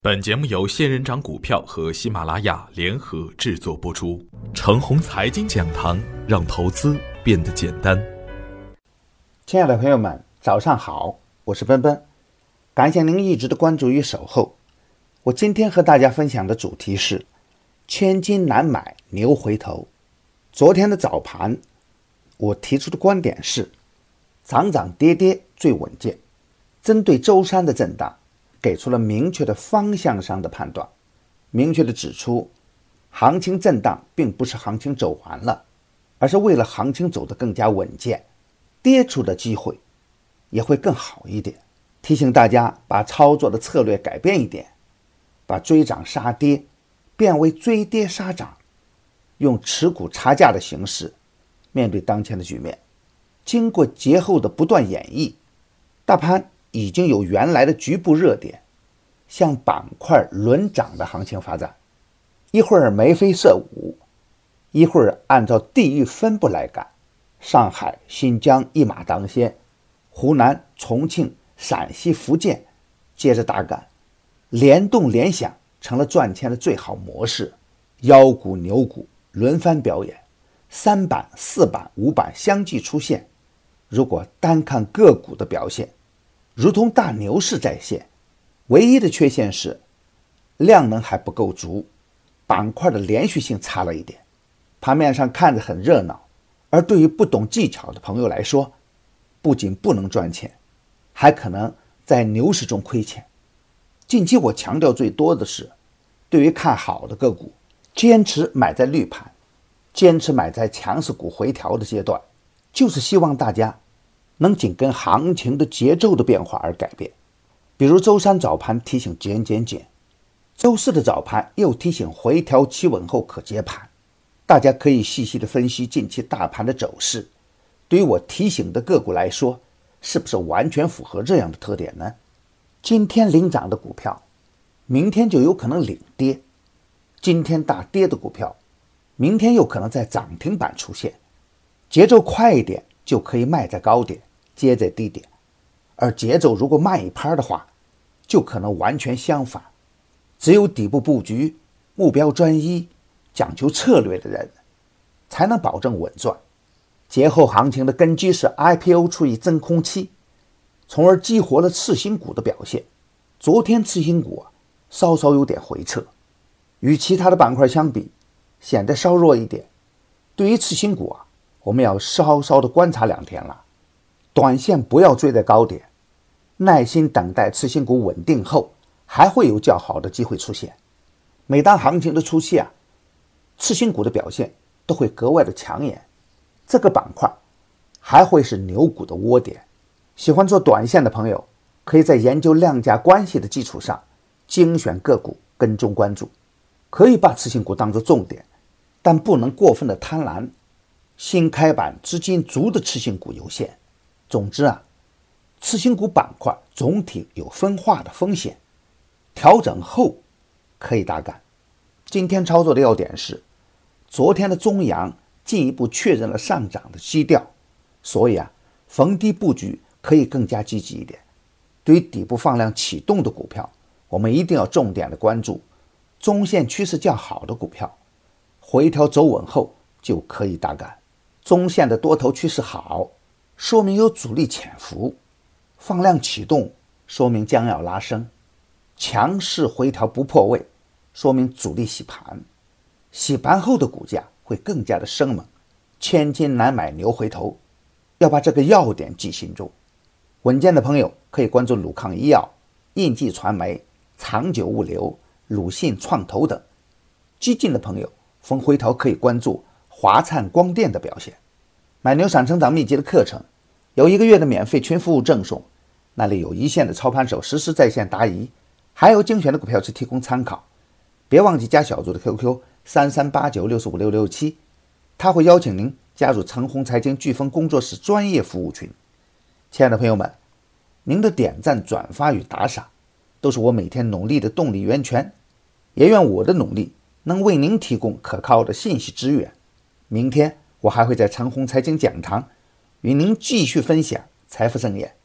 本节目由仙人掌股票和喜马拉雅联合制作播出。程红财经讲堂，让投资变得简单。亲爱的朋友们，早上好，我是奔奔，感谢您一直的关注与守候。我今天和大家分享的主题是：千金难买牛回头。昨天的早盘，我提出的观点是：涨涨跌跌最稳健。针对周三的震荡。给出了明确的方向上的判断，明确的指出，行情震荡并不是行情走完了，而是为了行情走得更加稳健，跌出的机会也会更好一点。提醒大家把操作的策略改变一点，把追涨杀跌变为追跌杀涨，用持股差价的形式面对当前的局面。经过节后的不断演绎，大盘。已经有原来的局部热点，向板块轮涨的行情发展，一会儿眉飞色舞，一会儿按照地域分布来赶，上海、新疆一马当先，湖南、重庆、陕西、福建接着打干，联动联想成了赚钱的最好模式，妖股牛股轮番表演，三板、四板、五板相继出现。如果单看个股的表现，如同大牛市再现，唯一的缺陷是量能还不够足，板块的连续性差了一点。盘面上看着很热闹，而对于不懂技巧的朋友来说，不仅不能赚钱，还可能在牛市中亏钱。近期我强调最多的是，对于看好的个股，坚持买在绿盘，坚持买在强势股回调的阶段，就是希望大家。能紧跟行情的节奏的变化而改变，比如周三早盘提醒减减减，周四的早盘又提醒回调企稳后可接盘。大家可以细细的分析近期大盘的走势，对于我提醒的个股来说，是不是完全符合这样的特点呢？今天领涨的股票，明天就有可能领跌；今天大跌的股票，明天又可能在涨停板出现。节奏快一点，就可以卖在高点。接在低点，而节奏如果慢一拍的话，就可能完全相反。只有底部布局、目标专一、讲究策略的人，才能保证稳赚。节后行情的根基是 IPO 处于真空期，从而激活了次新股的表现。昨天次新股啊稍稍有点回撤，与其他的板块相比，显得稍弱一点。对于次新股啊，我们要稍稍的观察两天了。短线不要追在高点，耐心等待次新股稳定后，还会有较好的机会出现。每当行情的初期啊，次新股的表现都会格外的抢眼，这个板块还会是牛股的窝点。喜欢做短线的朋友，可以在研究量价关系的基础上，精选个股跟踪关注，可以把次新股当做重点，但不能过分的贪婪。新开板资金足的次新股有限。总之啊，次新股板块总体有分化的风险，调整后可以大干。今天操作的要点是，昨天的中阳进一步确认了上涨的基调，所以啊，逢低布局可以更加积极一点。对于底部放量启动的股票，我们一定要重点的关注中线趋势较好的股票，回调走稳后就可以大干。中线的多头趋势好。说明有主力潜伏，放量启动，说明将要拉升；强势回调不破位，说明主力洗盘。洗盘后的股价会更加的生猛。千金难买牛回头，要把这个要点记心中。稳健的朋友可以关注鲁康医药、印记传媒、长久物流、鲁信创投等；激进的朋友逢回调可以关注华灿光电的表现。买牛散成长秘籍的课程，有一个月的免费群服务赠送，那里有一线的操盘手实时在线答疑，还有精选的股票池提供参考。别忘记加小组的 QQ 三三八九六四五六六七，他会邀请您加入橙红财经飓风工作室专业服务群。亲爱的朋友们，您的点赞、转发与打赏，都是我每天努力的动力源泉。也愿我的努力能为您提供可靠的信息资源。明天。我还会在长虹财经讲堂与您继续分享财富盛宴。